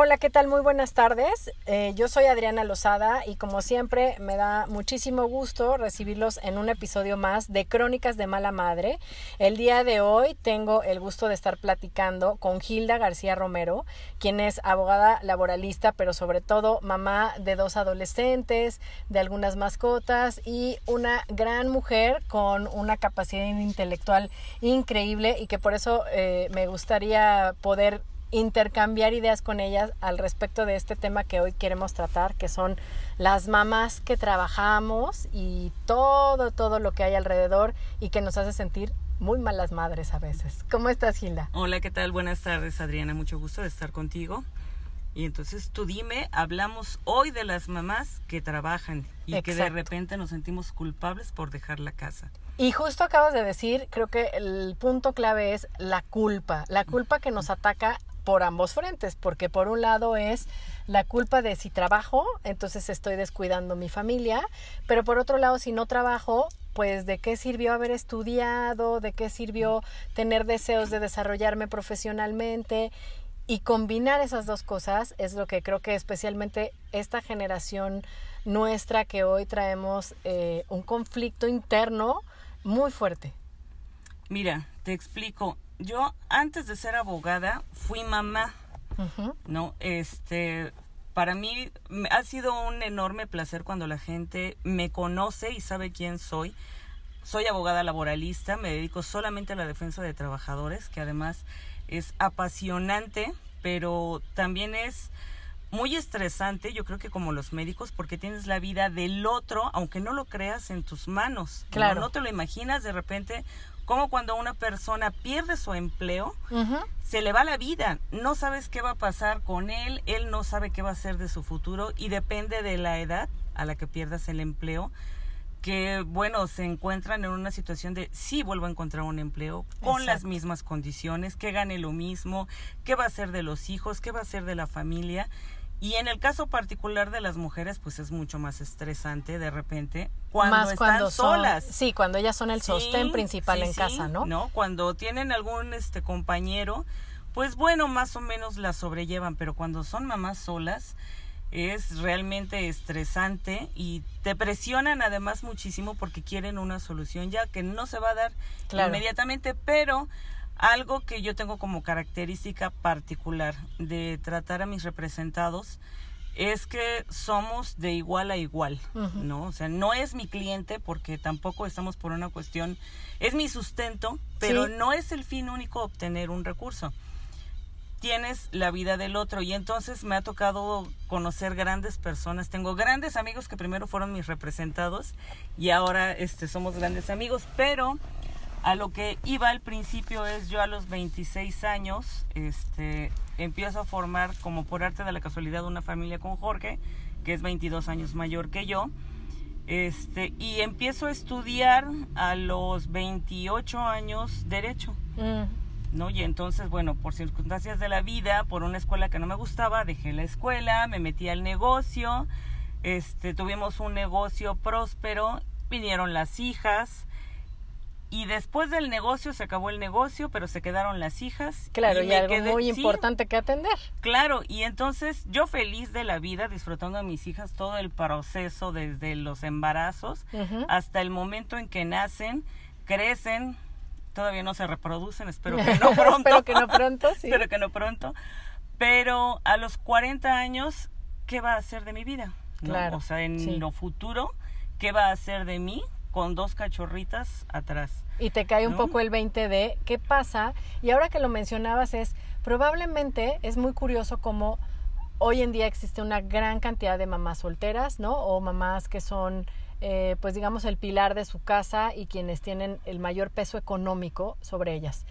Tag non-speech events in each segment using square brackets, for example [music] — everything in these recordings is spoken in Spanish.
Hola, ¿qué tal? Muy buenas tardes. Eh, yo soy Adriana Lozada y como siempre me da muchísimo gusto recibirlos en un episodio más de Crónicas de Mala Madre. El día de hoy tengo el gusto de estar platicando con Gilda García Romero, quien es abogada laboralista, pero sobre todo mamá de dos adolescentes, de algunas mascotas y una gran mujer con una capacidad intelectual increíble y que por eso eh, me gustaría poder intercambiar ideas con ellas al respecto de este tema que hoy queremos tratar, que son las mamás que trabajamos y todo, todo lo que hay alrededor y que nos hace sentir muy malas madres a veces. ¿Cómo estás, Gilda? Hola, ¿qué tal? Buenas tardes, Adriana. Mucho gusto de estar contigo. Y entonces tú dime, hablamos hoy de las mamás que trabajan y que de repente nos sentimos culpables por dejar la casa. Y justo acabas de decir, creo que el punto clave es la culpa, la culpa que nos ataca por ambos frentes, porque por un lado es la culpa de si trabajo, entonces estoy descuidando mi familia, pero por otro lado, si no trabajo, pues de qué sirvió haber estudiado, de qué sirvió tener deseos de desarrollarme profesionalmente y combinar esas dos cosas es lo que creo que especialmente esta generación nuestra que hoy traemos eh, un conflicto interno muy fuerte. Mira, te explico, yo antes de ser abogada fui mamá, ¿no? Este, para mí ha sido un enorme placer cuando la gente me conoce y sabe quién soy. Soy abogada laboralista, me dedico solamente a la defensa de trabajadores, que además es apasionante, pero también es muy estresante, yo creo que como los médicos, porque tienes la vida del otro, aunque no lo creas en tus manos. Claro. no te lo imaginas de repente como cuando una persona pierde su empleo, se le va la vida, no sabes qué va a pasar con él, él no sabe qué va a hacer de su futuro y depende de la edad a la que pierdas el empleo, que bueno, se encuentran en una situación de sí vuelvo a encontrar un empleo con las mismas condiciones, que gane lo mismo, qué va a hacer de los hijos, qué va a hacer de la familia y en el caso particular de las mujeres, pues es mucho más estresante de repente cuando están solas. Sí, cuando ellas son el sostén principal en casa, ¿no? No, cuando tienen algún este compañero, pues bueno, más o menos la sobrellevan, pero cuando son mamás solas es realmente estresante y te presionan además muchísimo porque quieren una solución ya que no se va a dar inmediatamente, pero algo que yo tengo como característica particular de tratar a mis representados es que somos de igual a igual, ¿no? O sea, no es mi cliente porque tampoco estamos por una cuestión, es mi sustento, pero no es el fin único obtener un recurso. Tienes la vida del otro y entonces me ha tocado conocer grandes personas. Tengo grandes amigos que primero fueron mis representados y ahora este, somos grandes amigos, pero a lo que iba al principio es yo a los 26 años, este, empiezo a formar como por arte de la casualidad una familia con Jorge, que es 22 años mayor que yo. Este, y empiezo a estudiar a los 28 años derecho. Mm. ¿No? Y entonces, bueno, por circunstancias de la vida, por una escuela que no me gustaba, dejé la escuela, me metí al negocio, este, tuvimos un negocio próspero, vinieron las hijas, y después del negocio se acabó el negocio, pero se quedaron las hijas. Claro, y, algo muy importante que atender. Claro, y entonces yo feliz de la vida, disfrutando a mis hijas todo el proceso desde los embarazos hasta el momento en que nacen, crecen, todavía no se reproducen, espero [laughs] que no pronto. espero que no pronto, sí. espero que no pronto. Pero a los 40 años, ¿qué va a hacer de mi vida? Claro. O sea, en lo futuro, ¿qué va a hacer de mí? Con dos cachorritas atrás. Y te cae un poco el 20 de qué pasa. Y ahora que lo mencionabas es, probablemente es muy curioso como hoy en día existe una gran cantidad de mamás solteras, ¿no? O mamás que son, eh, pues digamos, el pilar de su casa y quienes tienen el mayor peso económico sobre ellas.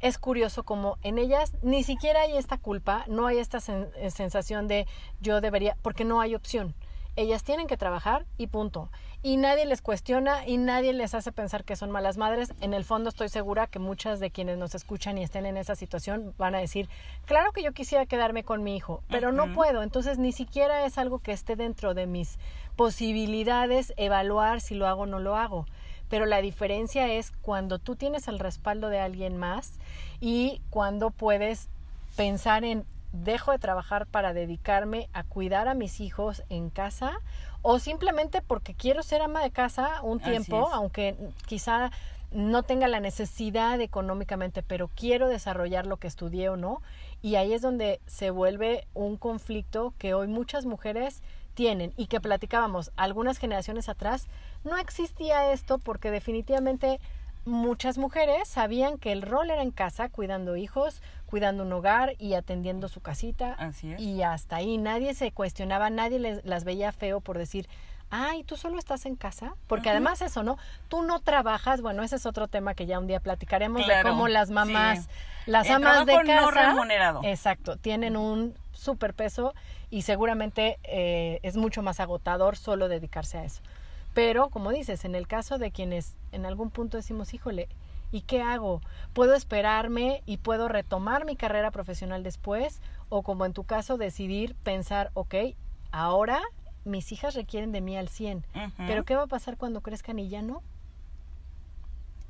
Es curioso como en ellas ni siquiera hay esta culpa, no hay esta sen- sensación de yo debería, porque no hay opción. Ellas tienen que trabajar y punto. Y nadie les cuestiona y nadie les hace pensar que son malas madres. En el fondo estoy segura que muchas de quienes nos escuchan y estén en esa situación van a decir, claro que yo quisiera quedarme con mi hijo, pero no puedo. Entonces ni siquiera es algo que esté dentro de mis posibilidades evaluar si lo hago o no lo hago. Pero la diferencia es cuando tú tienes el respaldo de alguien más y cuando puedes pensar en dejo de trabajar para dedicarme a cuidar a mis hijos en casa o simplemente porque quiero ser ama de casa un tiempo, aunque quizá no tenga la necesidad económicamente, pero quiero desarrollar lo que estudié o no. Y ahí es donde se vuelve un conflicto que hoy muchas mujeres tienen y que platicábamos algunas generaciones atrás, no existía esto porque definitivamente muchas mujeres sabían que el rol era en casa, cuidando hijos, cuidando un hogar y atendiendo su casita. Así es. Y hasta ahí nadie se cuestionaba, nadie les, las veía feo por decir, ay, tú solo estás en casa. Porque además eso, ¿no? Tú no trabajas, bueno, ese es otro tema que ya un día platicaremos de cómo las mamás, sí. las El amas de casa. no remunerado. Exacto, tienen un super peso y seguramente eh, es mucho más agotador solo dedicarse a eso. Pero, como dices, en el caso de quienes en algún punto decimos, híjole, ¿y qué hago? ¿Puedo esperarme y puedo retomar mi carrera profesional después? O como en tu caso, decidir pensar, ok, ahora mis hijas requieren de mí al 100, Ujú. pero ¿qué va a pasar cuando crezcan y ya no?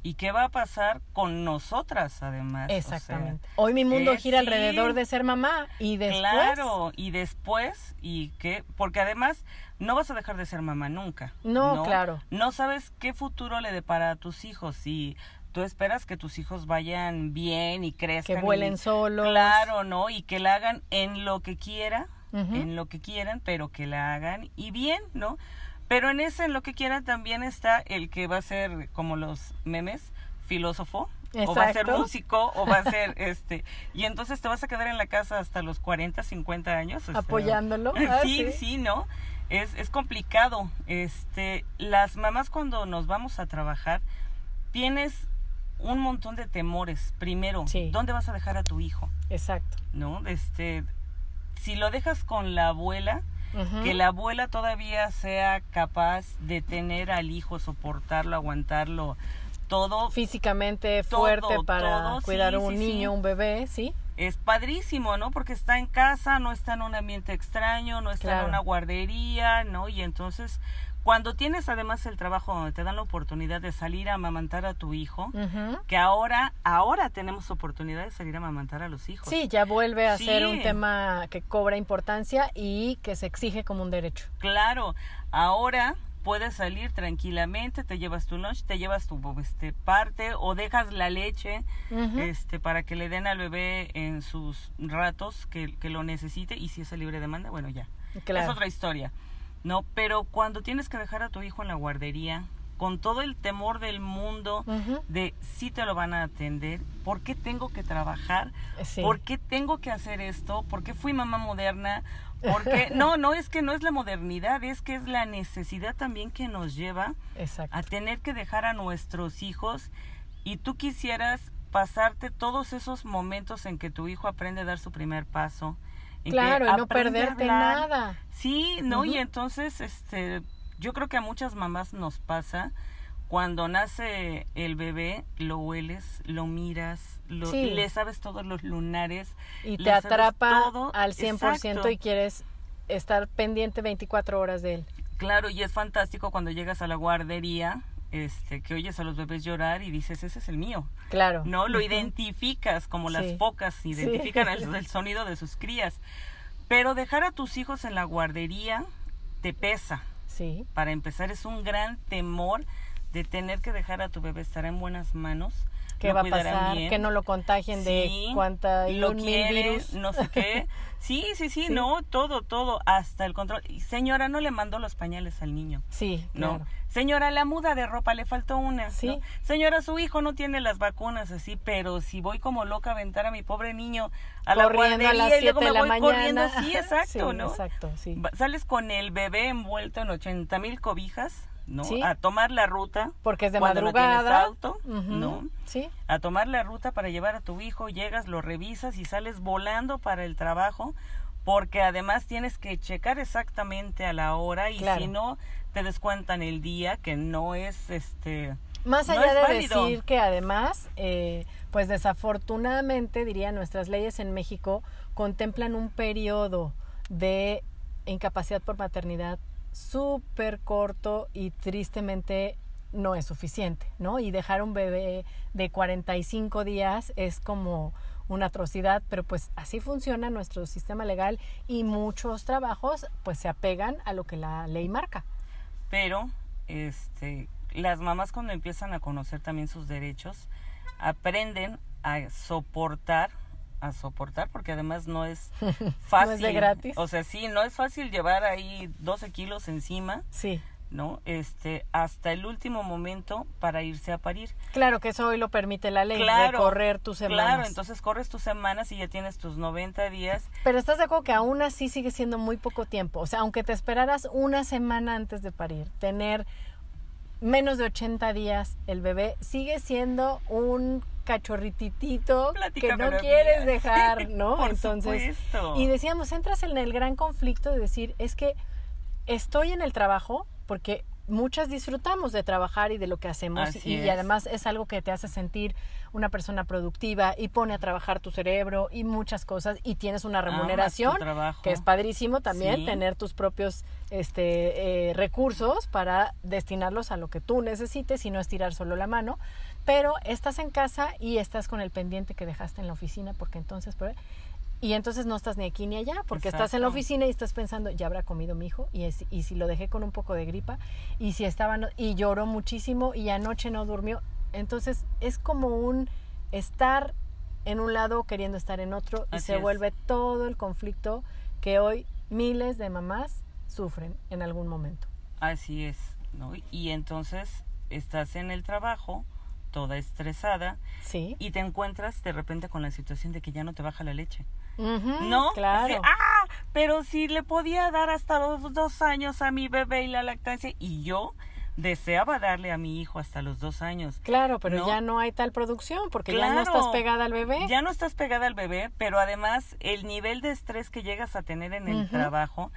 ¿Y qué va a pasar con nosotras además? O sea, Exactamente. Hoy mi mundo eh, gira sí. alrededor de ser mamá y después... Claro, y después, y que, porque además no vas a dejar de ser mamá nunca. No, claro. No sabes qué futuro le depara a tus hijos y tú esperas que tus hijos vayan bien y crezcan. Que vuelen y- solos. Claro, ¿no? Y que la hagan en lo que quiera, en lo que quieran, pero que la hagan y bien, ¿no? Pero en ese, en lo que quieran, también está el que va a ser, como los memes, filósofo, o va a ser músico, o va a ser [laughs] este. Y entonces te vas a quedar en la casa hasta los 40, 50 años. Apoyándolo. [laughs] Ah, sí, sí. sí, ¿no? Es, es complicado. Este, las mamás cuando nos vamos a trabajar, tienes un montón de temores. Primero, Sí. ¿dónde vas a dejar a tu hijo? Exacto. ¿No? Este, si lo dejas con la abuela, que la abuela todavía sea capaz de tener al hijo, soportarlo, aguantarlo, todo físicamente Todo, fuerte para todo, cuidar sí, un sí, niño, un bebé, ¿sí? Es padrísimo, ¿no? Porque está en casa, no está en un ambiente extraño, no está Claro. en una guardería, ¿no? Y entonces, cuando tienes además el trabajo donde te dan la oportunidad de salir a amamantar a tu hijo, que ahora, ahora tenemos oportunidad de salir a amamantar a los hijos. Sí, ya vuelve a ser un tema que cobra importancia y que se exige como un derecho. Claro, ahora puedes salir tranquilamente, te llevas tu lunch, te llevas tu este, parte o dejas la leche este para que le den al bebé en sus ratos que, que lo necesite y si es a libre demanda, bueno, ya. Claro. Es otra historia. No, pero cuando tienes que dejar a tu hijo en la guardería con todo el temor del mundo de si te lo van a atender, ¿por qué tengo que trabajar? Sí. ¿Por qué tengo que hacer esto? ¿Por qué fui mamá moderna? ¿Por qué? No, no es que no es la modernidad, es que es la necesidad también que nos lleva Exacto. a tener que dejar a nuestros hijos y tú quisieras pasarte todos esos momentos en que tu hijo aprende a dar su primer paso. en que Claro, y no perderte nada. Sí, ¿no? Y entonces, este, yo creo que a muchas mamás nos pasa cuando nace el bebé, lo hueles, lo miras, lo, Sí. le sabes todos los lunares. Y te atrapa todo. al 100% Exacto. y quieres estar pendiente 24 horas de él. Claro, y es fantástico cuando llegas a la guardería, este, que oyes a los bebés llorar y dices, ese es el mío. Claro. ¿no? Lo identificas como las focas identifican el, [laughs] el sonido de sus crías. Pero dejar a tus hijos en la guardería te pesa. Sí. Para empezar, es un gran temor de tener que dejar a tu bebé estará en buenas manos. ¿Qué va a pasar? bien. Que no lo contagien de cuánta y lo un mil virus. no sé qué. [laughs] Sí, sí, sí, Sí. no, todo, todo, hasta el control. Señora, no le mandó los pañales al niño. Sí, No. claro. Señora, la muda de ropa le faltó una. Sí. ¿no? Señora, su hijo no tiene las vacunas así, pero si voy como loca a aventar a mi pobre niño a la Corriendo a guardería las y luego 7 me de la voy corriendo, mañana. [laughs] sí, exacto, Sí, ¿no? exacto, sí. Sales con el bebé envuelto en 80 mil cobijas, ¿no? Sí. A tomar la ruta. Porque es de cuando no madrugada. tienes auto, ¿no? Sí. a tomar la ruta para llevar a tu hijo, llegas, lo revisas y sales volando para el trabajo, porque además tienes que checar exactamente a la hora y Claro. si no te descuentan el día, que no es este Más no allá de válido. decir que además, eh, pues desafortunadamente, diría, nuestras leyes en México contemplan un periodo de incapacidad por maternidad súper corto y tristemente no es suficiente, ¿no? Y dejar un bebé de 45 días es como una atrocidad, pero pues así funciona nuestro sistema legal y muchos trabajos pues se apegan a lo que la ley marca. pero este las mamás cuando empiezan a conocer también sus derechos aprenden a soportar a soportar porque además no es [laughs] fácil de gratis. o sea sí no es fácil llevar ahí 12 kilos encima Sí. no este hasta el último momento para irse a parir Claro que eso hoy lo permite la ley, de correr tus semanas. claro entonces corres tus semanas y ya tienes tus 90 días Pero estás de acuerdo que aún así sigue siendo muy poco tiempo. O sea, aunque te esperaras una semana antes de parir, tener menos de 80 días el bebé sigue siendo un cachorrititito que no quieres [laughs] dejar, ¿no? Por Entonces, supuesto. y decíamos, entras en el gran conflicto de decir, es que estoy en el trabajo porque muchas disfrutamos de trabajar y de lo que hacemos Así y, es. además es algo que te hace sentir una persona productiva y pone a trabajar tu cerebro y muchas cosas y tienes una remuneración que es padrísimo también Sí. tener tus propios este, eh, recursos para destinarlos a lo que tú necesites y no estirar solo la mano pero estás en casa y estás con el pendiente que dejaste en la oficina porque entonces y entonces no estás ni aquí ni allá, porque estás en la oficina y estás pensando, ya habrá comido mi hijo, y, es- y si lo dejé con un poco de gripa, y si estaba, no- y lloró muchísimo, y anoche no durmió. Entonces es como un estar en un lado queriendo estar en otro, y se es. vuelve todo el conflicto que hoy miles de mamás sufren en algún momento. Así es, ¿no? Y entonces estás en el trabajo, toda estresada, Sí. y te encuentras de repente con la situación de que ya no te baja la leche. ¿No? Claro. Así, ah, pero si le podía dar hasta los dos años a mi bebé y la lactancia, y yo deseaba darle a mi hijo hasta los dos años. Claro, pero ¿no? ya no hay tal producción porque ya no estás pegada al bebé. Ya no estás pegada al bebé, pero además el nivel de estrés que llegas a tener en el trabajo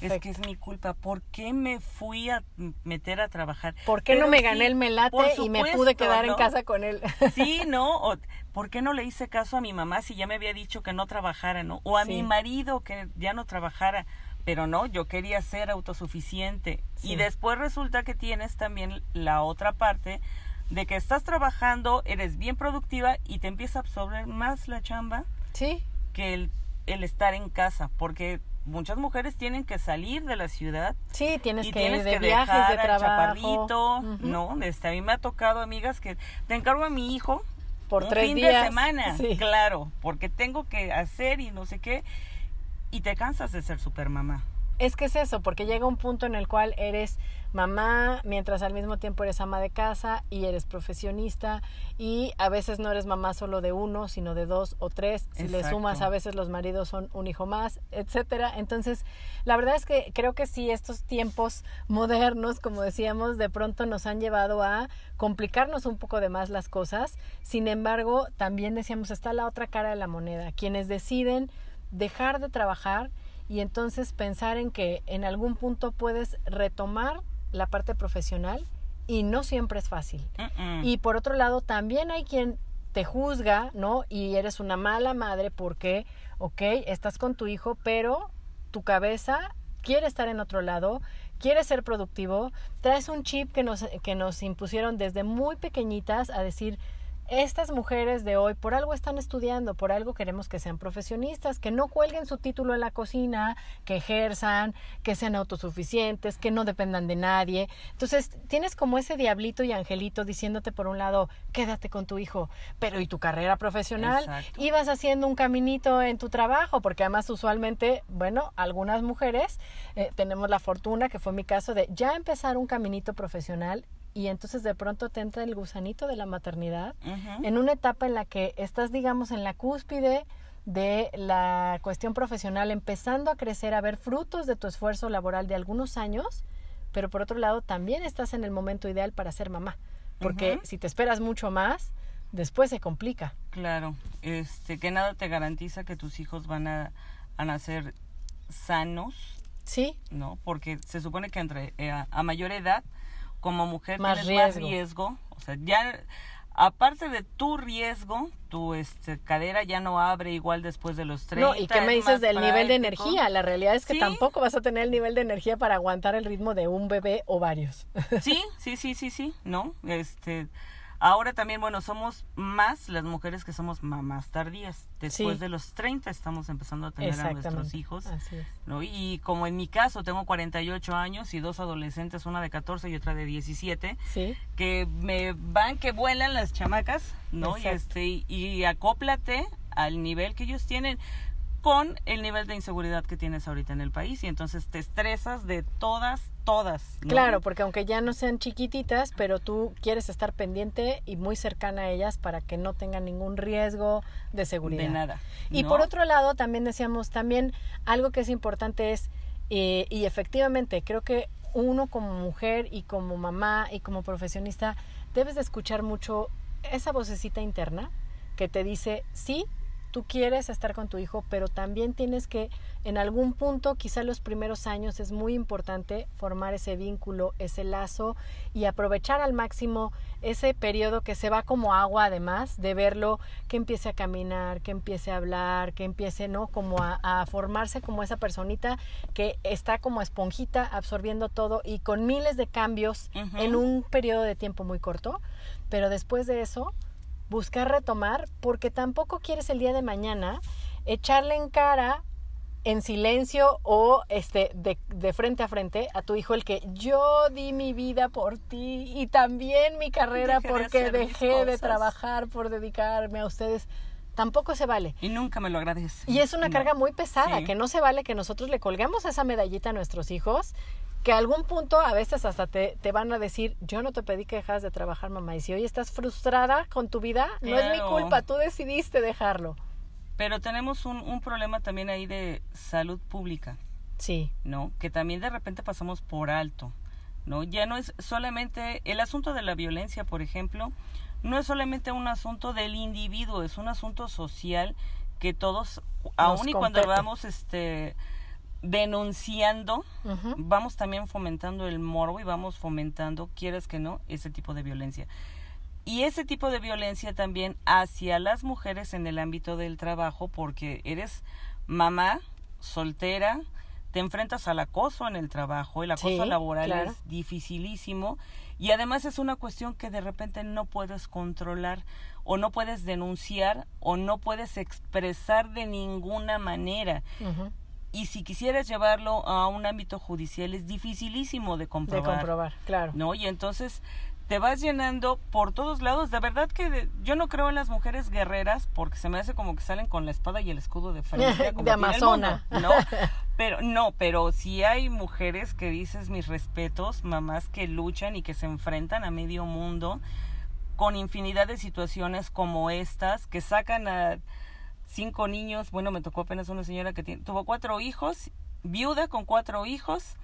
es que es mi culpa. ¿Por qué me fui a meter a trabajar? ¿Por qué no me sí, gané el melate y me pude quedar en casa con él? [laughs] Sí, ¿no? O, ¿Por qué no le hice caso a mi mamá si ya me había dicho que no trabajara, ¿no? O a Sí. mi marido que ya no trabajara. Pero no, yo quería ser autosuficiente. Sí. Y después resulta que tienes también la otra parte de que estás trabajando, eres bien productiva y te empieza a absorber más la chamba sí, que el, el estar en casa. Porque muchas mujeres tienen que salir de la ciudad sí, tienes y que tienes ir de que viajes, dejar de trabajo. chaparrito, Ujú. ¿no? Este, a mí me ha tocado, amigas, que te encargo a mi hijo Por un tres fin días. de semana, Sí. claro, porque tengo que hacer y no sé qué, y te cansas de ser super mamá. Es que es eso, porque llega un punto en el cual eres mamá, mientras al mismo tiempo eres ama de casa y eres profesionista y a veces no eres mamá solo de uno, sino de dos o tres. Si le sumas, a veces los maridos son un hijo más, etcétera. Entonces, la verdad es que creo que sí, estos tiempos modernos, como decíamos, de pronto nos han llevado a complicarnos un poco de más las cosas. Sin embargo, también decíamos, está la otra cara de la moneda. Quienes deciden dejar de trabajar y entonces pensar en que en algún punto puedes retomar la parte profesional y no siempre es fácil. Y por otro lado, también hay quien te juzga, ¿no? Y eres una mala madre porque, ok, estás con tu hijo, pero tu cabeza quiere estar en otro lado, quiere ser productivo, traes un chip que nos, que nos impusieron desde muy pequeñitas a decir, estas mujeres de hoy por algo están estudiando, por algo queremos que sean profesionistas, que no cuelguen su título en la cocina, que ejerzan, que sean autosuficientes, que no dependan de nadie. Entonces, tienes como ese diablito y angelito diciéndote por un lado, quédate con tu hijo, pero ¿y tu carrera profesional? Exacto. Ibas haciendo un caminito en tu trabajo, porque además usualmente, bueno, algunas mujeres eh, tenemos la fortuna, que fue mi caso, de ya empezar un caminito profesional y entonces de pronto te entra el gusanito de la maternidad en una etapa en la que estás, digamos, en la cúspide de la cuestión profesional, empezando a crecer, a ver frutos de tu esfuerzo laboral de algunos años, pero por otro lado también estás en el momento ideal para ser mamá, porque si te esperas mucho más, después se complica. Claro, este, que nada te garantiza que tus hijos van a, a nacer sanos, Sí, ¿no? Porque se supone que entre eh, a, a mayor edad, como mujer Más tienes más riesgo. o sea, ya aparte de tu riesgo, tu este, cadera ya no abre igual después de los 30. No, y qué me es dices del nivel de energía. La realidad es que Sí. tampoco vas a tener el nivel de energía para aguantar el ritmo de un bebé o varios. Sí, sí, sí, sí, sí, ¿no? Este, ahora también, bueno, somos más las mujeres que somos mamás tardías. Después Sí. de los 30 estamos empezando a tener a nuestros hijos. Así es. ¿no? Y como en mi caso tengo 48 años y dos adolescentes, una de 14 y otra de 17, Sí, que me van que vuelan las chamacas, ¿no? Y este y acóplate al nivel que ellos tienen con el nivel de inseguridad que tienes ahorita en el país y entonces te estresas de todas, todas. ¿no? Claro, porque aunque ya no sean chiquititas, pero tú quieres estar pendiente y muy cercana a ellas para que no tengan ningún riesgo de seguridad. de nada. Y por otro lado, también decíamos, también algo que es importante es, eh, y efectivamente, creo que uno como mujer y como mamá y como profesionista, debes de escuchar mucho esa vocecita interna que te dice, sí, tú quieres estar con tu hijo, pero también tienes que, en algún punto, quizá los primeros años, es muy importante formar ese vínculo, ese lazo y aprovechar al máximo ese periodo que se va como agua, además de verlo, que empiece a caminar, que empiece a hablar, que empiece, ¿no? Como a, a formarse como esa personita que está como esponjita absorbiendo todo y con miles de cambios en un periodo de tiempo muy corto, pero después de eso buscar retomar porque tampoco quieres el día de mañana echarle en cara en silencio o este de, de frente a frente a tu hijo el que yo di mi vida por ti y también mi carrera Dejé porque dejé de trabajar por dedicarme a ustedes. Tampoco se vale. Y nunca me lo agradece. Y es una No. carga muy pesada, Sí. que no se vale que nosotros le colgamos esa medallita a nuestros hijos, que a algún punto a veces hasta te, te van a decir, yo no te pedí que dejas de trabajar, mamá, y si hoy estás frustrada con tu vida, no es mi culpa, tú decidiste dejarlo. Pero tenemos un, un problema también ahí de salud pública. Sí, ¿no? Que también de repente pasamos por alto, ¿no? Ya no es solamente el asunto de la violencia, por ejemplo, no es solamente un asunto del individuo, es un asunto social que todos, aun y cuando vamos este denunciando, vamos también fomentando el morbo y vamos fomentando, quieres que no, ese tipo de violencia. Y ese tipo de violencia también hacia las mujeres en el ámbito del trabajo, porque eres mamá, soltera, te enfrentas al acoso en el trabajo, el acoso Sí, laboral claro. es dificilísimo y además es una cuestión que de repente no puedes controlar o no puedes denunciar o no puedes expresar de ninguna manera. Y si quisieras llevarlo a un ámbito judicial es dificilísimo de de comprobar. comprobar, claro. ¿no? Y entonces te vas llenando por todos lados. De verdad que de- yo no creo en las mujeres guerreras porque se me hace como que salen con la espada y el escudo de frente. [laughs] De amazona. mundo, ¿no? [laughs] Pero no, pero sí hay mujeres que dices mis respetos, mamás que luchan y que se enfrentan a medio mundo con infinidad de situaciones como estas, que sacan a cinco niños, bueno, me tocó apenas una señora que tiene- tuvo cuatro hijos, viuda con cuatro hijos,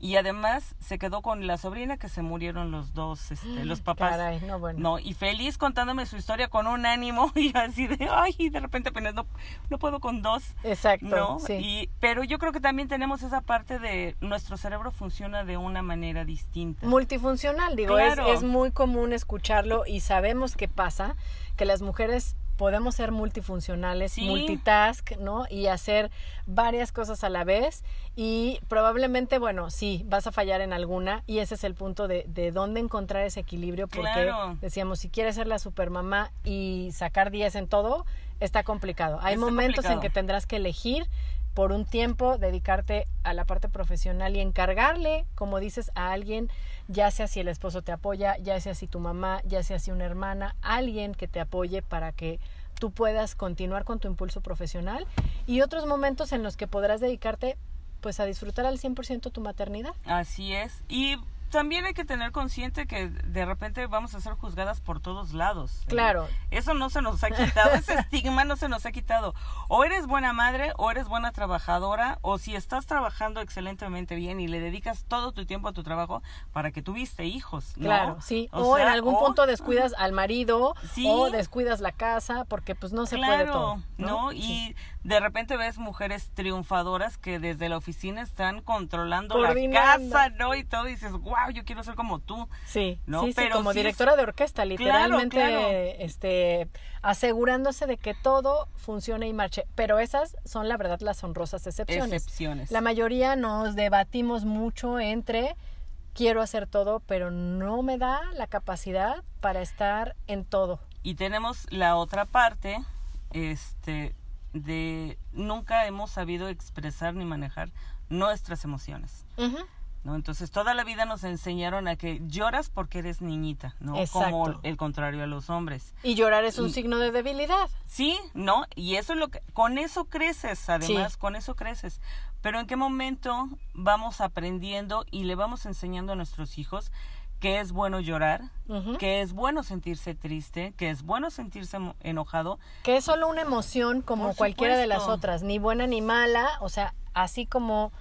y además se quedó con la sobrina que se murieron los dos, este, los [gasps] papás. Caray, no, bueno. No, y feliz contándome su historia con un ánimo [laughs] y así de, ay, de repente apenas no, no puedo con dos. Exacto, ¿no? sí. Y, pero yo creo que también tenemos esa parte de nuestro cerebro funciona de una manera distinta. Multifuncional, digo, Claro. es, es muy común escucharlo y sabemos que pasa, que las mujeres podemos ser multifuncionales, Sí. multitask, ¿no? Y hacer varias cosas a la vez y probablemente, bueno, sí, vas a fallar en alguna y ese es el punto de, de dónde encontrar ese equilibrio porque Claro. decíamos, si quieres ser la supermamá y sacar 10 en todo, está complicado. Hay Está momentos en que tendrás que elegir por un tiempo, dedicarte a la parte profesional y encargarle, como dices, a alguien, ya sea si el esposo te apoya, ya sea si tu mamá, ya sea si una hermana, alguien que te apoye para que tú puedas continuar con tu impulso profesional y otros momentos en los que podrás dedicarte pues a disfrutar al 100% tu maternidad. Así es. Y también hay que tener consciente que de repente vamos a ser juzgadas por todos lados. ¿eh? Claro. Eso no se nos ha quitado, ese [laughs] estigma no se nos ha quitado. O eres buena madre, o eres buena trabajadora, o si estás trabajando excelentemente bien y le dedicas todo tu tiempo a tu trabajo para que tuviste hijos. ¿no? Claro, sí. O, en sea, algún o- punto descuidas al marido Sí. o descuidas la casa porque pues no se claro, puede todo. ¿no? ¿no? Y Sí. de repente ves mujeres triunfadoras que desde la oficina están controlando Coordinando. la casa, ¿no? Y todo, y dices, wow, yo quiero ser como tú. Sí, ¿no? sí, sí, Pero como sí es- directora de orquesta, literalmente, claro. este, asegurándose de que todo funcione y marche. Pero esas son, la verdad, las honrosas excepciones. Excepciones. La mayoría nos debatimos mucho entre quiero hacer todo, pero no me da la capacidad para estar en todo. Y tenemos la otra parte, este, de nunca hemos sabido expresar ni manejar nuestras emociones. Ujú. ¿No? Entonces toda la vida nos enseñaron a que lloras porque eres niñita, ¿no? Como Exacto. el contrario a los hombres. Y llorar es un Y- signo de debilidad. Sí, ¿no? Y eso es lo que, con eso creces, además, Sí. con eso creces. Pero ¿en qué momento vamos aprendiendo y le vamos enseñando a nuestros hijos que es bueno llorar, que es bueno sentirse triste, que es bueno sentirse enojado? Que es solo una emoción como cualquiera de las otras, ni buena ni mala, o sea, así como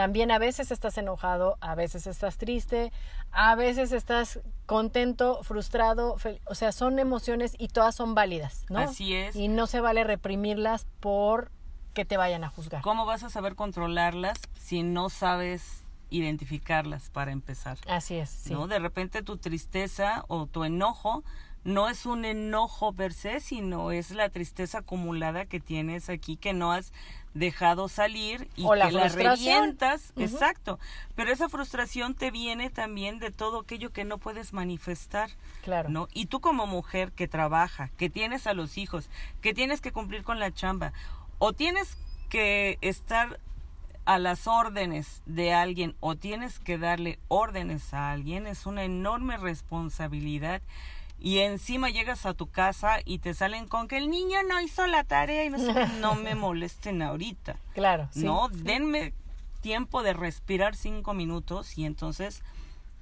también a veces estás enojado, a veces estás triste, a veces estás contento, frustrado, o sea, son emociones y todas son válidas, ¿no? Así es. Y no se vale reprimirlas por que te vayan a juzgar. ¿Cómo vas a saber controlarlas si no sabes identificarlas para empezar? Así es, sí. ¿no? De repente tu tristeza o tu enojo no es un enojo per se, sino es la tristeza acumulada que tienes aquí que no has dejado salir y O la que la frustración. revientas. Exacto. Pero esa frustración te viene también de todo aquello que no puedes manifestar. Claro. ¿no? Y tú como mujer que trabaja, que tienes a los hijos, que tienes que cumplir con la chamba, o tienes que estar a las órdenes de alguien o tienes que darle órdenes a alguien, es una enorme responsabilidad. Y encima llegas a tu casa y te salen con que el niño no hizo la tarea y no, [laughs] no me molesten ahorita. Claro, sí. No, denme tiempo de respirar cinco minutos y entonces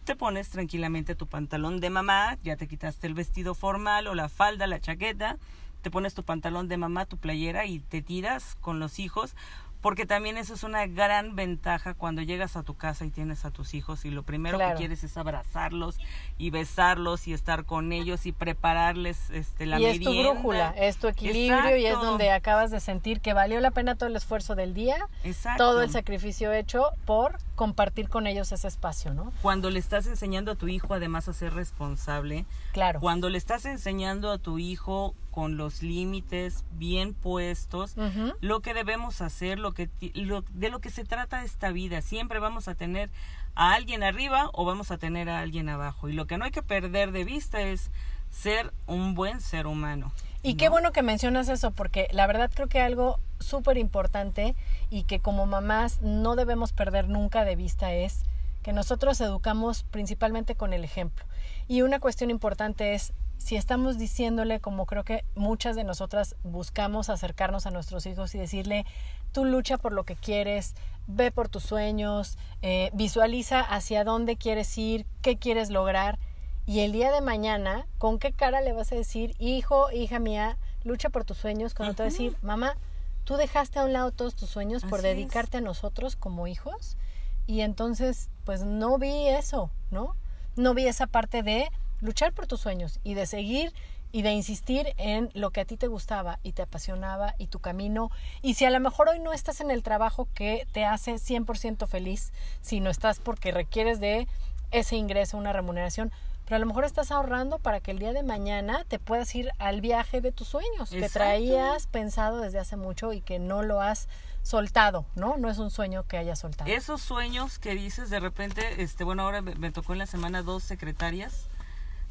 te pones tranquilamente tu pantalón de mamá, ya te quitaste el vestido formal o la falda, la chaqueta, te pones tu pantalón de mamá, tu playera y te tiras con los hijos, porque también eso es una gran ventaja cuando llegas a tu casa y tienes a tus hijos y lo primero Claro. que quieres es abrazarlos y besarlos y estar con ellos y prepararles este la y es tu brújula, es tu equilibrio y es donde acabas de sentir que valió la pena todo el esfuerzo del día, Exacto. todo el sacrificio hecho por compartir con ellos ese espacio, ¿no? Cuando le estás enseñando a tu hijo además a ser responsable, Claro. cuando le estás enseñando a tu hijo con los límites bien puestos, lo que debemos hacer, lo que lo- de lo que se trata esta vida, siempre vamos a tener a alguien arriba o vamos a tener a alguien abajo y lo que no hay que perder de vista es ser un buen ser humano. Y qué bueno que mencionas eso, porque la verdad creo que algo súper importante y que como mamás no debemos perder nunca de vista es que nosotros educamos principalmente con el ejemplo. Y una cuestión importante es si estamos diciéndole, como creo que muchas de nosotras buscamos acercarnos a nuestros hijos y decirle, tú lucha por lo que quieres, ve por tus sueños, eh, visualiza hacia dónde quieres ir, qué quieres lograr. Y el día de mañana, ¿con qué cara le vas a decir, hijo, hija mía, lucha por tus sueños? Cuando te va a decir, mamá, tú dejaste a un lado todos tus sueños por es. dedicarte a nosotros como hijos. Y entonces, pues no vi eso, ¿no? No vi esa parte de luchar por tus sueños y de seguir y de insistir en lo que a ti te gustaba y te apasionaba y tu camino. Y si a lo mejor hoy no estás en el trabajo que te hace 100% feliz, sino estás porque requieres de ese ingreso, una remuneración, pero a lo mejor estás ahorrando para que el día de mañana te puedas ir al viaje de tus sueños, que traías pensado desde hace mucho y que no lo has soltado, ¿no? No es un sueño que hayas soltado. Esos sueños que dices de repente, este, bueno, ahora me, me tocó en la semana dos secretarias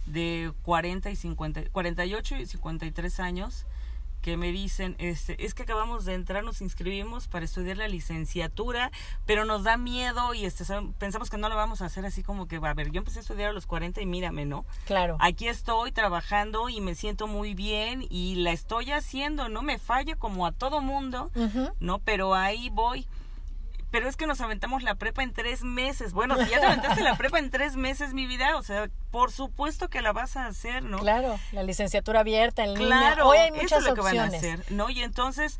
de 40 y 50, 48 y 53 años que me dicen, este, es que acabamos de entrar, nos inscribimos para estudiar la licenciatura, pero nos da miedo y este, pensamos que no lo vamos a hacer así como que, a ver, yo empecé a estudiar a los 40 y mírame, ¿no? Claro. Aquí estoy trabajando y me siento muy bien y la estoy haciendo, no me fallo como a todo mundo. ¿no? Pero ahí voy. Pero es que nos aventamos la prepa en tres meses. Bueno, si ya te aventaste la prepa en tres meses, mi vida, o sea, por supuesto que la vas a hacer, ¿no? Claro, la licenciatura abierta en línea. Claro, Hoy hay eso muchas es lo que van a opciones. hacer, ¿no? Y entonces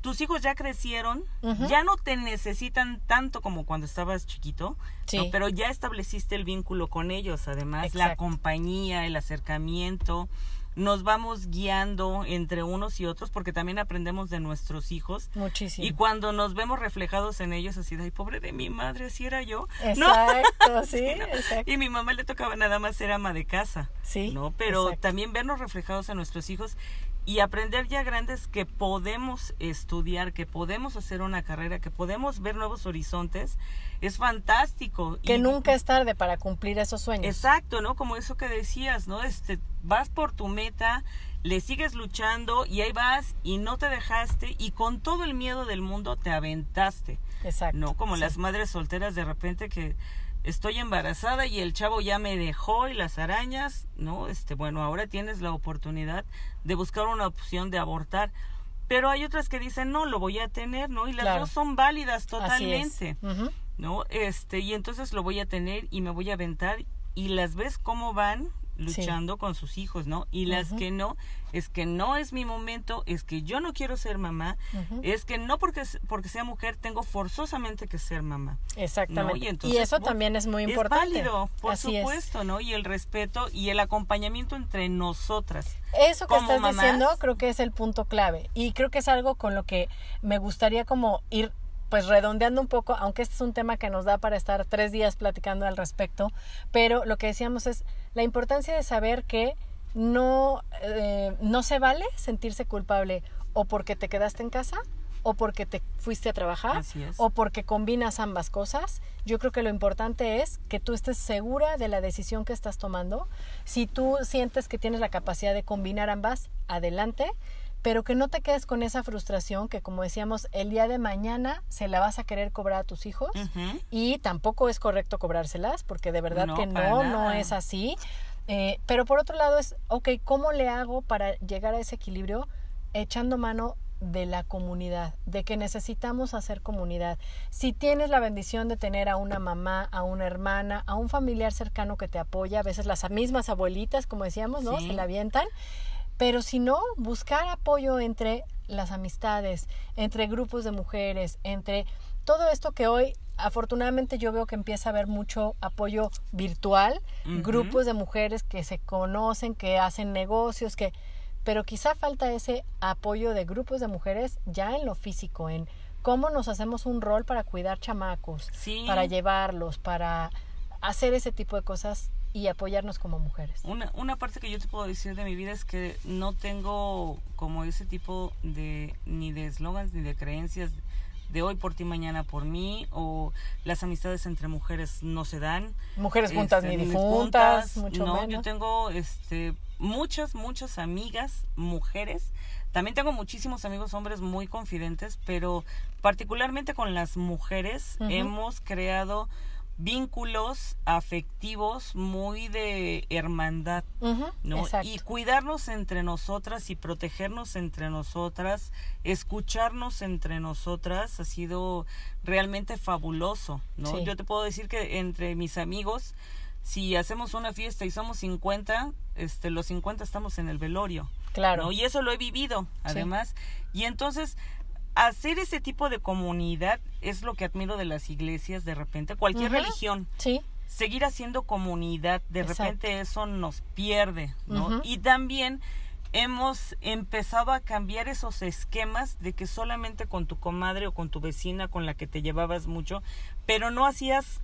tus hijos ya crecieron, ya no te necesitan tanto como cuando estabas chiquito, ¿no? Sí. pero ya estableciste el vínculo con ellos, además, la compañía, el acercamiento, nos vamos guiando entre unos y otros porque también aprendemos de nuestros hijos. Muchísimo. Y cuando nos vemos reflejados en ellos, así de, ay, pobre de mi madre, así era yo. ¿no? Exacto, [laughs] sí, Sí, ¿no? exacto. Y mi mamá le tocaba nada más ser ama de casa. Sí, ¿no? Pero exacto. también vernos reflejados en nuestros hijos y aprender ya grandes que podemos estudiar, que podemos hacer una carrera, que podemos ver nuevos horizontes, es fantástico. Que Y- nunca es tarde para cumplir esos sueños. Exacto, ¿no? Como eso que decías, ¿no? Este, vas por tu meta, le sigues luchando y ahí vas y no te dejaste y con todo el miedo del mundo te aventaste. Exacto. No, como sí. las madres solteras de repente que estoy embarazada y el chavo ya me dejó y las arañas, ¿no? Este, bueno, ahora tienes la oportunidad de buscar una opción de abortar. Pero hay otras que dicen, no, lo voy a tener, ¿no? Y las Claro. dos son válidas es. totalmente. ¿no? Este, y entonces lo voy a tener y me voy a aventar y las ves cómo van luchando con sus hijos, ¿no? Y las que no, es que no es mi momento, es que yo no quiero ser mamá, es que no porque, porque sea mujer tengo forzosamente que ser mamá. Exactamente. ¿no? Y, entonces, eso también es muy importante. Es válido, por Así es. supuesto, ¿no? Y el respeto y el acompañamiento entre nosotras. Eso que estás mamás. diciendo creo que es el punto clave y creo que es algo con lo que me gustaría como ir pues redondeando un poco, aunque este es un tema que nos da para estar tres días platicando al respecto, pero lo que decíamos es la importancia de saber que no, eh, no se vale sentirse culpable o porque te quedaste en casa o porque te fuiste a trabajar o porque combinas ambas cosas. Yo creo que lo importante es que tú estés segura de la decisión que estás tomando. Si tú sientes que tienes la capacidad de combinar ambas, adelante, pero que no te quedes con esa frustración que, como decíamos, el día de mañana se la vas a querer cobrar a tus hijos y tampoco es correcto cobrárselas porque de verdad No, que no, no es así. Eh, pero por otro lado es, ok, ¿cómo le hago para llegar a ese equilibrio echando mano de la comunidad, de que necesitamos hacer comunidad? Si tienes la bendición de tener a una mamá, a una hermana, a un familiar cercano que te apoya, a veces las mismas abuelitas, como decíamos, ¿no? Sí. Se la avientan. Pero si no, buscar apoyo entre las amistades, entre grupos de mujeres, entre todo esto que hoy afortunadamente yo veo que empieza a haber mucho apoyo virtual, grupos de mujeres que se conocen, que hacen negocios, que pero quizá falta ese apoyo de grupos de mujeres ya en lo físico, en cómo nos hacemos un rol para cuidar chamacos, Sí. para llevarlos, para hacer ese tipo de cosas y apoyarnos como mujeres. Una, una parte que yo te puedo decir de mi vida es que no tengo como ese tipo de ni de eslogans ni de creencias de hoy por ti, mañana por mí, o las amistades entre mujeres no se dan. Mujeres juntas Este, ni difuntas, juntas, mucho no, menos. yo tengo este muchas, muchas amigas, mujeres. También tengo muchísimos amigos hombres muy confidentes, pero particularmente con las mujeres hemos creado vínculos afectivos muy de hermandad. ¿no? Exacto. Y cuidarnos entre nosotras y protegernos entre nosotras, escucharnos entre nosotras ha sido realmente fabuloso, ¿no? Sí. Yo te puedo decir que entre mis amigos, si hacemos una fiesta y somos 50, este, los 50 estamos en el velorio, Claro. ¿no? Y eso lo he vivido, además. Y entonces, hacer ese tipo de comunidad es lo que admiro de las iglesias de repente, cualquier religión Sí, seguir haciendo comunidad, de Exacto. repente eso nos pierde, ¿no? Y también hemos empezado a cambiar esos esquemas de que solamente con tu comadre o con tu vecina con la que te llevabas mucho, pero no hacías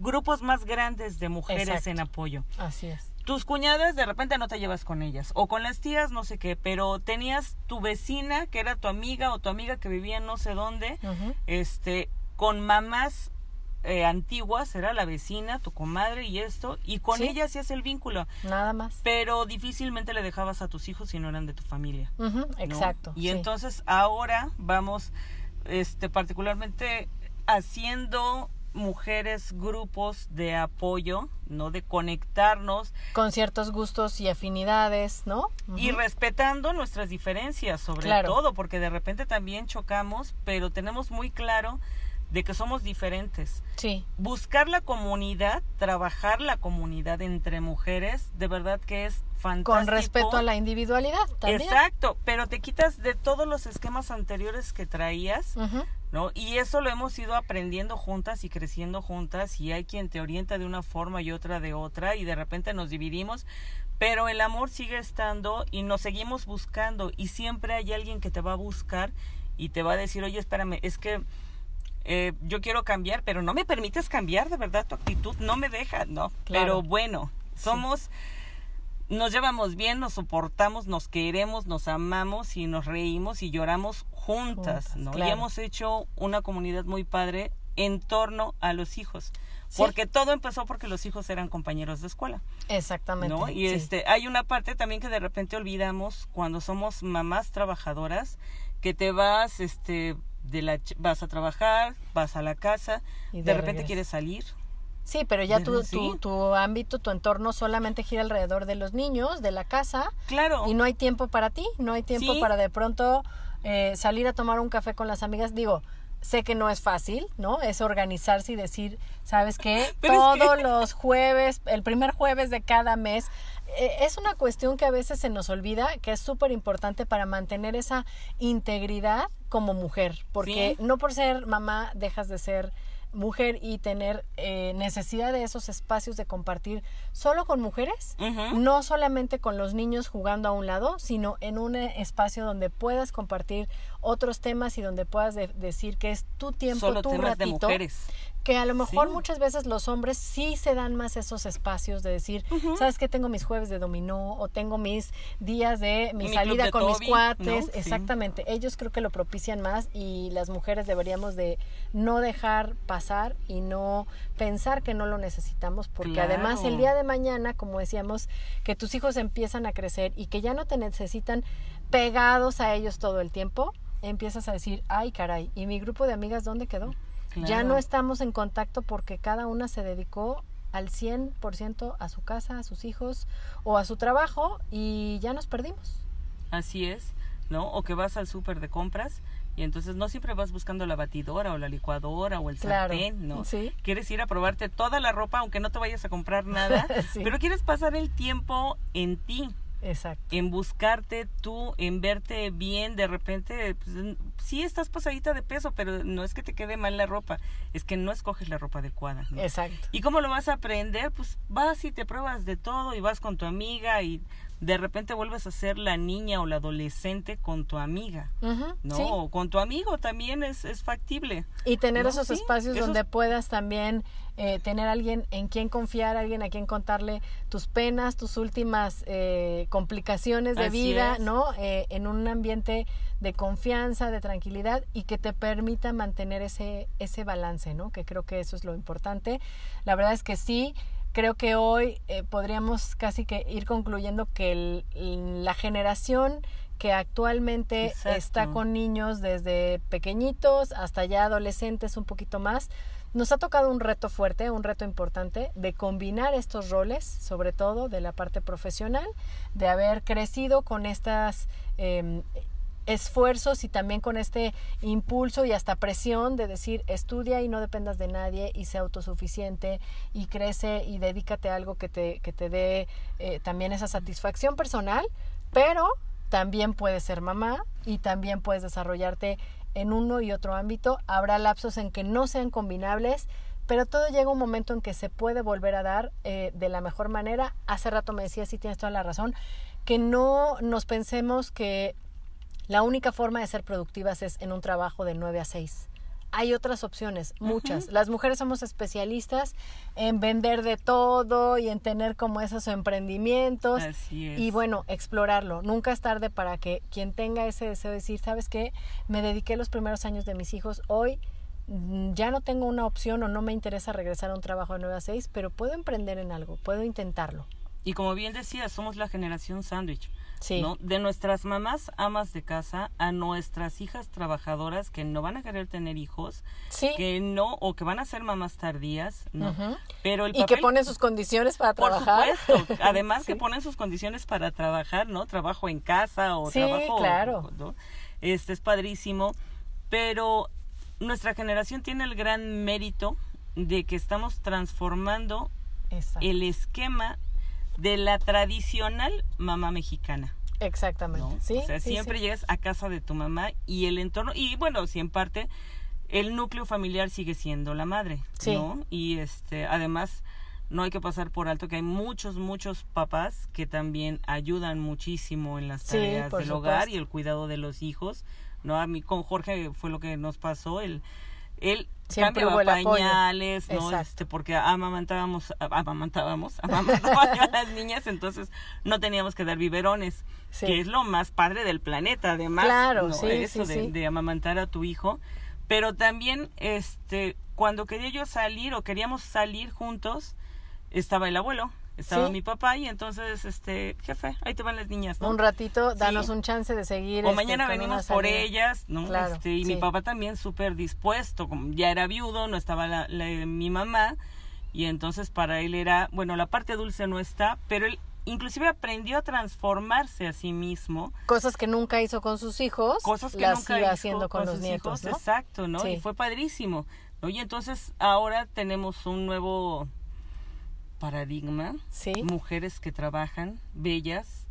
grupos más grandes de mujeres Exacto. en apoyo. Así es. Tus cuñadas de repente no te llevas con ellas o con las tías no sé qué, pero tenías tu vecina que era tu amiga o tu amiga que vivía en no sé dónde, Ujú. este, con mamás eh, antiguas, era la vecina, tu comadre y esto, y con Sí. ella hacías el vínculo, Nada más. pero difícilmente le dejabas a tus hijos si no eran de tu familia. Exacto. Y sí. entonces ahora vamos, este, particularmente haciendo mujeres grupos de apoyo, ¿no? De conectarnos Con ciertos gustos y afinidades, ¿no? y respetando nuestras diferencias, sobre Claro. todo, porque de repente también chocamos, pero tenemos muy claro de que somos diferentes. Sí, Buscar la comunidad, trabajar la comunidad entre mujeres, de verdad que es fantástico. con respeto a la individualidad también. Exacto, pero te quitas de todos los esquemas anteriores que traías. ¿no? Y eso lo hemos ido aprendiendo juntas y creciendo juntas y hay quien te orienta de una forma y otra de otra y de repente nos dividimos, pero el amor sigue estando y nos seguimos buscando y siempre hay alguien que te va a buscar y te va a decir, oye, espérame, es que eh, yo quiero cambiar, pero no me permites cambiar, de verdad, tu actitud no me deja, ¿no? Claro. Pero bueno, somos nos llevamos bien, nos soportamos, nos queremos, nos amamos y nos reímos y lloramos juntas, Juntas, ¿no? Y claro. hemos hecho una comunidad muy padre en torno a los hijos. Sí. Porque todo empezó porque los hijos eran compañeros de escuela, Exactamente. ¿no? Y sí. este hay una parte también que de repente olvidamos cuando somos mamás trabajadoras que te vas este de la vas a trabajar, vas a la casa, Y de, de repente regreso. quieres salir, Sí, pero ya tu, tu, tu ámbito, tu entorno solamente gira alrededor de los niños, de la casa, claro. y no hay tiempo para ti, no hay tiempo Sí. para de pronto eh, salir a tomar un café con las amigas. Digo, sé que no es fácil, ¿no? Es organizarse y decir, ¿sabes qué? [laughs] Pero es Todos que- los jueves, el primer jueves de cada mes. eh, es una cuestión que a veces se nos olvida, que es súper importante para mantener esa integridad como mujer, porque Sí. no por ser mamá dejas de ser mujer y tener eh, necesidad de esos espacios de compartir solo con mujeres, no solamente con los niños jugando a un lado, sino en un eh, espacio donde puedas compartir otros temas y donde puedas de- decir que es tu tiempo, Solo tu temas de ratito. mujeres. Que a lo mejor Sí. muchas veces los hombres sí se dan más esos espacios de decir, ¿sabes qué? Tengo mis jueves de dominó o tengo mis días de mi salida de con mis cuates. ¿no? Sí. Exactamente. Ellos creo que lo propician más y las mujeres deberíamos de no dejar pasar y no pensar que no lo necesitamos porque Claro. además el día de mañana, como decíamos, que tus hijos empiezan a crecer y que ya no te necesitan pegados a ellos todo el tiempo, empiezas a decir, ay caray, ¿y mi grupo de amigas dónde quedó? Ya no estamos en contacto porque cada una se dedicó al 100% a su casa, a sus hijos o a su trabajo y ya nos perdimos. Así es, ¿no? O que vas al súper de compras y entonces no siempre vas buscando la batidora o la licuadora o el Claro, sartén, ¿no? sí. Quieres ir a probarte toda la ropa aunque no te vayas a comprar nada, [laughs] Sí. pero quieres pasar el tiempo en ti, Exacto. en buscarte tú, en verte bien, de repente, pues, sí estás pasadita de peso, pero no es que te quede mal la ropa, es que no escoges la ropa adecuada. ¿no? Exacto. ¿Y cómo lo vas a aprender? Pues vas y te pruebas de todo y vas con tu amiga y de repente vuelves a ser la niña o la adolescente con tu amiga, ¿no? sí. O con tu amigo también es, es factible. Y tener No, esos sí, espacios esos- donde puedas también eh, tener alguien en quien confiar, alguien a quien contarle tus penas, tus últimas eh, complicaciones de Así vida, es. ¿no? Eh, en un ambiente de confianza, de tranquilidad y que te permita mantener ese, ese balance, ¿no? Que creo que eso es lo importante. La verdad es que sí, creo que hoy eh, podríamos casi que ir concluyendo que el- la generación que actualmente Exacto. está con niños desde pequeñitos hasta ya adolescentes un poquito más, nos ha tocado un reto fuerte, un reto importante de combinar estos roles, sobre todo de la parte profesional, de haber crecido con estas eh, esfuerzos y también con este impulso y hasta presión de decir estudia y no dependas de nadie y sé autosuficiente y crece y dedícate a algo que te, que te dé eh, también esa satisfacción personal, pero también puedes ser mamá y también puedes desarrollarte en uno y otro ámbito. Habrá lapsos en que no sean combinables, pero todo llega un momento en que se puede volver a dar eh, de la mejor manera. Hace rato me decías, y tienes toda la razón, que no nos pensemos que la única forma de ser productivas es en un trabajo de 9 a 6. hay otras opciones, muchas. Las mujeres somos especialistas en vender de todo y en tener como esos emprendimientos. Así es. Y bueno, explorarlo. Nunca es tarde para que quien tenga ese deseo de decir, ¿sabes qué? Me dediqué los primeros años de mis hijos, hoy mm, ya no tengo una opción o no me interesa regresar a un trabajo de 9 a 6, pero puedo emprender en algo, puedo intentarlo. Y como bien decía, somos la generación sándwich. Sí. ¿no? De nuestras mamás amas de casa a nuestras hijas trabajadoras que no van a querer tener hijos, Sí. que no, o que van a ser mamás tardías, ¿no? Pero el Y que ponen sus condiciones para por trabajar. supuesto, además [laughs] que ponen sus condiciones para trabajar, ¿no? Trabajo en casa o Sí, trabajo, claro. ¿no? Este es padrísimo, pero nuestra generación tiene el gran mérito de que estamos transformando Exacto. el esquema de la tradicional mamá mexicana. Exactamente. ¿no? Sí, o sea, sí, siempre sí. llegas a casa de tu mamá y el entorno, y bueno, si en parte el núcleo familiar sigue siendo la madre, Sí. ¿no? Y este, además, no hay que pasar por alto que hay muchos, muchos papás que también ayudan muchísimo en las tareas del hogar y el cuidado de los hijos, ¿no? A mí con Jorge fue lo que nos pasó, el él Siempre hubo apoyo. pañales, ¿no? Exacto. Este, porque amamantábamos, amamantábamos, [laughs] amamantábamos a las niñas, entonces no teníamos que dar biberones, Sí. que es lo más padre del planeta, además, Claro, ¿no? sí, eso sí, de, sí. de amamantar a tu hijo, pero también, este, cuando quería yo salir o queríamos salir juntos, estaba el abuelo, estaba Sí. mi papá y entonces, este, jefe, ahí te van las niñas, ¿no? Un ratito, danos Sí. un chance de seguir. o este, mañana venimos por ellas, ¿no? Claro, este, y mi sí. papá también súper dispuesto, ya era viudo, no estaba la, la- mi mamá, y entonces para él era, bueno, la parte dulce no está, pero él inclusive aprendió a transformarse a sí mismo, Cosas que nunca hizo con sus hijos, cosas que las nunca iba hizo haciendo con, los sus nietos, hijos, ¿no? exacto, ¿no? Y fue padrísimo, ¿no? Y entonces ahora tenemos un nuevo paradigma, Sí. mujeres que trabajan, bellas,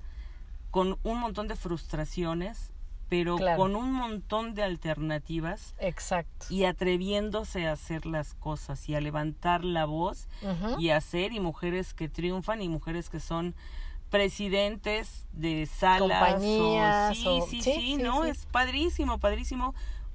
con un montón de frustraciones, pero Claro. con un montón de alternativas Exacto. y atreviéndose a hacer las cosas y a levantar la voz y a hacer, y mujeres que triunfan y mujeres que son presidentes de salas Compañías, o, sí, o- sí, sí, sí, sí, no, es padrísimo, padrísimo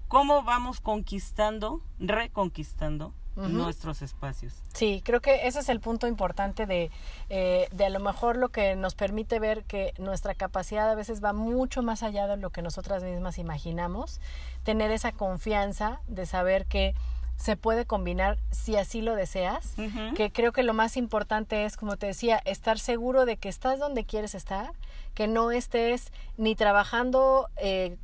cómo vamos conquistando, reconquistando Nuestros espacios. Sí, creo que ese es el punto importante de, eh, de a lo mejor lo que nos permite ver que nuestra capacidad a veces va mucho más allá de lo que nosotras mismas imaginamos. Tener esa confianza de saber que se puede combinar si así lo deseas. Que creo que lo más importante es, como te decía, estar seguro de que estás donde quieres estar, que no estés ni trabajando eh,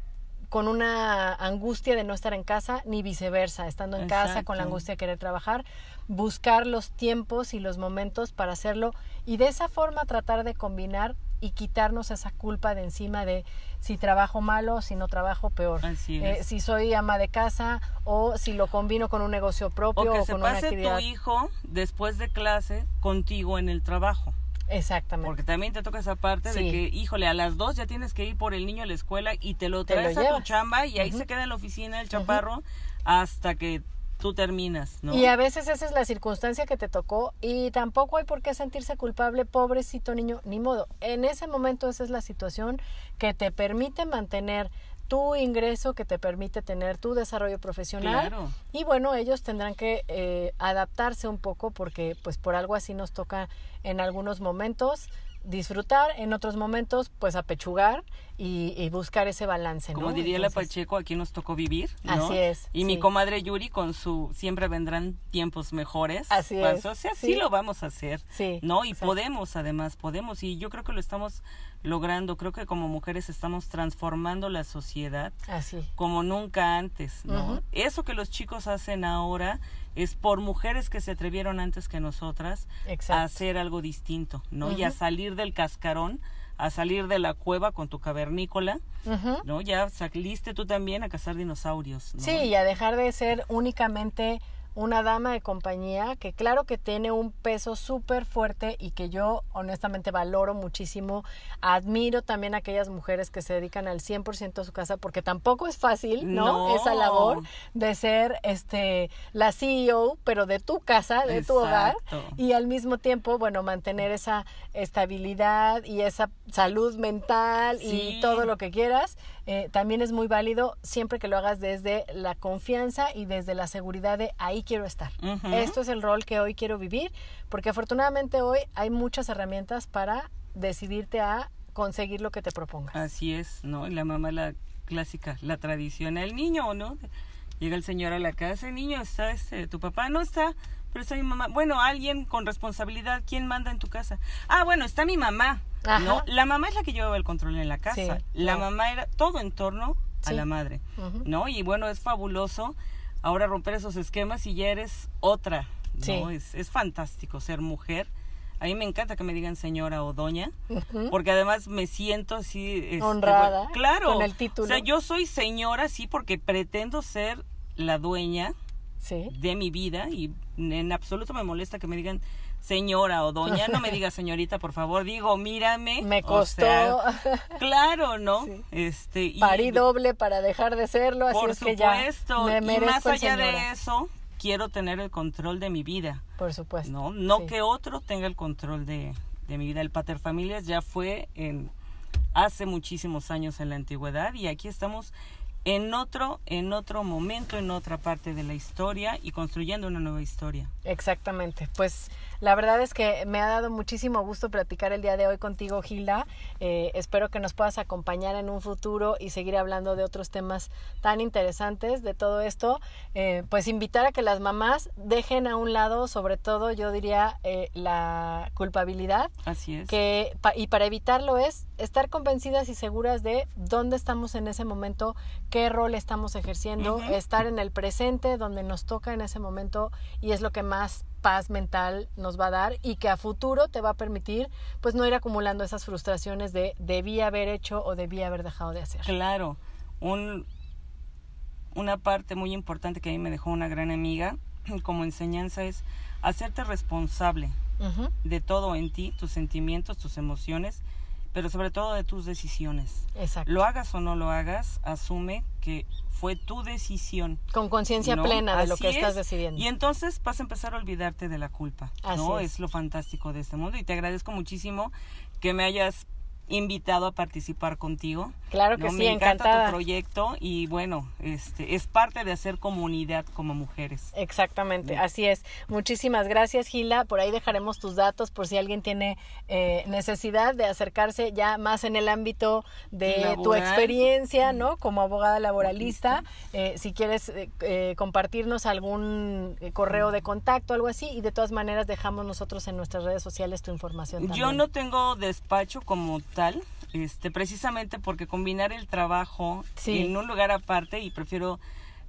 con una angustia de no estar en casa, ni viceversa, estando en casa con la angustia de querer trabajar, buscar los tiempos y los momentos para hacerlo y de esa forma tratar de combinar y quitarnos esa culpa de encima de si trabajo malo, si no trabajo peor, Así Eh, es. si soy ama de casa o si lo combino con un negocio propio o o, que se con una pase actividad. tu hijo después de clase contigo en el trabajo. Exactamente. Porque también te toca esa parte de que, híjole, a las dos ya tienes que ir por el niño a la escuela y te lo Te lo traes a tu chamba y ahí se queda en la oficina el chaparro hasta que tú terminas, ¿no? Y a veces esa es la circunstancia que te tocó y tampoco hay por qué sentirse culpable, pobrecito niño, ni modo. En ese momento esa es la situación que te permite mantener tu ingreso, que te permite tener tu desarrollo profesional. Claro. Y bueno, ellos tendrán que eh, adaptarse un poco porque pues por algo así nos toca en algunos momentos disfrutar, en otros momentos pues apechugar y, y buscar ese balance. Como ¿no? diría la Pacheco, aquí nos tocó vivir, ¿no? Así es, Y mi comadre Yuri con su siempre vendrán tiempos mejores. Así es, O sea, sí. sí. lo vamos a hacer. Sí, ¿No? Y exacto. podemos, además, podemos. Y yo creo que lo estamos logrando. Creo que como mujeres estamos transformando la sociedad Así. como nunca antes, ¿no? Eso que los chicos hacen ahora es por mujeres que se atrevieron antes que nosotras Exacto. a hacer algo distinto, ¿no? Y a salir del cascarón, a salir de la cueva con tu cavernícola. ¿no? Ya saliste tú también a cazar dinosaurios, ¿no? Sí, y a dejar de ser únicamente una dama de compañía que claro que tiene un peso súper fuerte y que yo honestamente valoro muchísimo. Admiro también a aquellas mujeres que se dedican al 100% a su casa porque tampoco es fácil, ¿no? Esa labor de ser este la CEO, pero de tu casa, de tu hogar y al mismo tiempo, bueno, mantener esa estabilidad y esa salud mental y todo lo que quieras. Eh, también es muy válido siempre que lo hagas desde la confianza y desde la seguridad de ahí quiero estar. Esto es el rol que hoy quiero vivir, porque afortunadamente hoy hay muchas herramientas para decidirte a conseguir lo que te propongas. Así es, ¿no? La mamá, la clásica, la tradicional, niño, ¿no? Llega el señor a la casa, el niño está, este, tu papá no está, pero está mi mamá. Bueno, alguien con responsabilidad, ¿quién manda en tu casa? Ah, bueno, está mi mamá. No, la mamá es la que llevaba el control en la casa. la mamá era todo en torno a la madre, ¿no? Y bueno, es fabuloso ahora romper esos esquemas y ya eres otra. ¿no? Es, es fantástico ser mujer. A mí me encanta que me digan señora o doña, porque además me siento así... Este, Honrada. claro. Con el título. O sea, yo soy señora, sí, porque pretendo ser la dueña de mi vida y en absoluto me molesta que me digan señora o doña, no me [laughs] diga señorita, por favor, digo, mírame. Me costó. claro, ¿no? Este y, Parí doble para dejar de serlo, así por es que ya me y más allá de eso, quiero tener el control de mi vida. Por supuesto. No, no que otro tenga el control de, de mi vida. El paterfamilias ya fue en hace muchísimos años en la antigüedad y aquí estamos en otro, en otro momento, en otra parte de la historia y construyendo una nueva historia. Exactamente. Pues la verdad es que me ha dado muchísimo gusto platicar el día de hoy contigo, Gilda. Eh, espero que nos puedas acompañar en un futuro y seguir hablando de otros temas tan interesantes de todo esto. Eh, pues invitar a que las mamás dejen a un lado, sobre todo, yo diría, eh, la culpabilidad. Así es. Que, y para evitarlo es estar convencidas y seguras de dónde estamos en ese momento, qué rol estamos ejerciendo, estar en el presente, donde nos toca en ese momento y es lo que más paz mental nos va a dar y que a futuro te va a permitir pues no ir acumulando esas frustraciones de debí haber hecho o debí haber dejado de hacer. Claro, un, una parte muy importante que a mí me dejó una gran amiga [clears throat] como enseñanza es hacerte responsable de todo en ti, tus sentimientos, tus emociones pero sobre todo de tus decisiones. Exacto. Lo hagas o no lo hagas, asume que fue tu decisión. Con conciencia plena de lo que estás decidiendo. Y entonces vas a empezar a olvidarte de la culpa. ¿no? Es. es lo fantástico de este mundo. Y te agradezco muchísimo que me hayas invitado a participar contigo. Claro que sí, Me encanta tu proyecto y bueno, este es parte de hacer comunidad como mujeres. Exactamente, así es. Muchísimas gracias, Gila. Por ahí dejaremos tus datos por si alguien tiene eh, necesidad de acercarse ya más en el ámbito de tu experiencia, ¿no? Como abogada laboralista. Eh, si quieres eh, compartirnos algún correo de contacto, algo así, y de todas maneras dejamos nosotros en nuestras redes sociales tu información. También. Yo no tengo despacho como este, precisamente porque combinar el trabajo en un lugar aparte y prefiero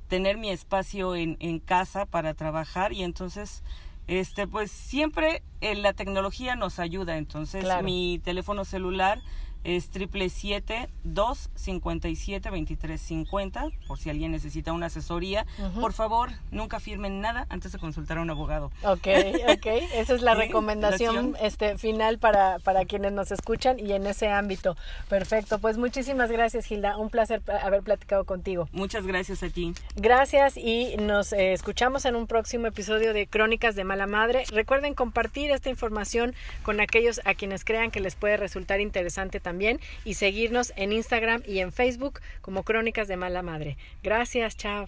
tener mi espacio en, en casa para trabajar y entonces este pues siempre eh, la tecnología nos ayuda. Entonces mi teléfono celular es triple siete dos cincuenta y siete veintitrés cincuenta por si alguien necesita una asesoría. Por favor nunca firmen nada antes de consultar a un abogado. Ok ok. Esa es la [laughs] recomendación este final para para quienes nos escuchan y en ese ámbito. Perfecto. Pues muchísimas gracias Gilda. Un placer haber platicado contigo. Muchas gracias a ti. Gracias y nos eh, escuchamos en un próximo episodio de Crónicas de Mala Madre. Recuerden compartir esta información con aquellos a quienes crean que les puede resultar interesante también también y seguirnos en Instagram y en Facebook como Crónicas de Mala Madre. Gracias, chao.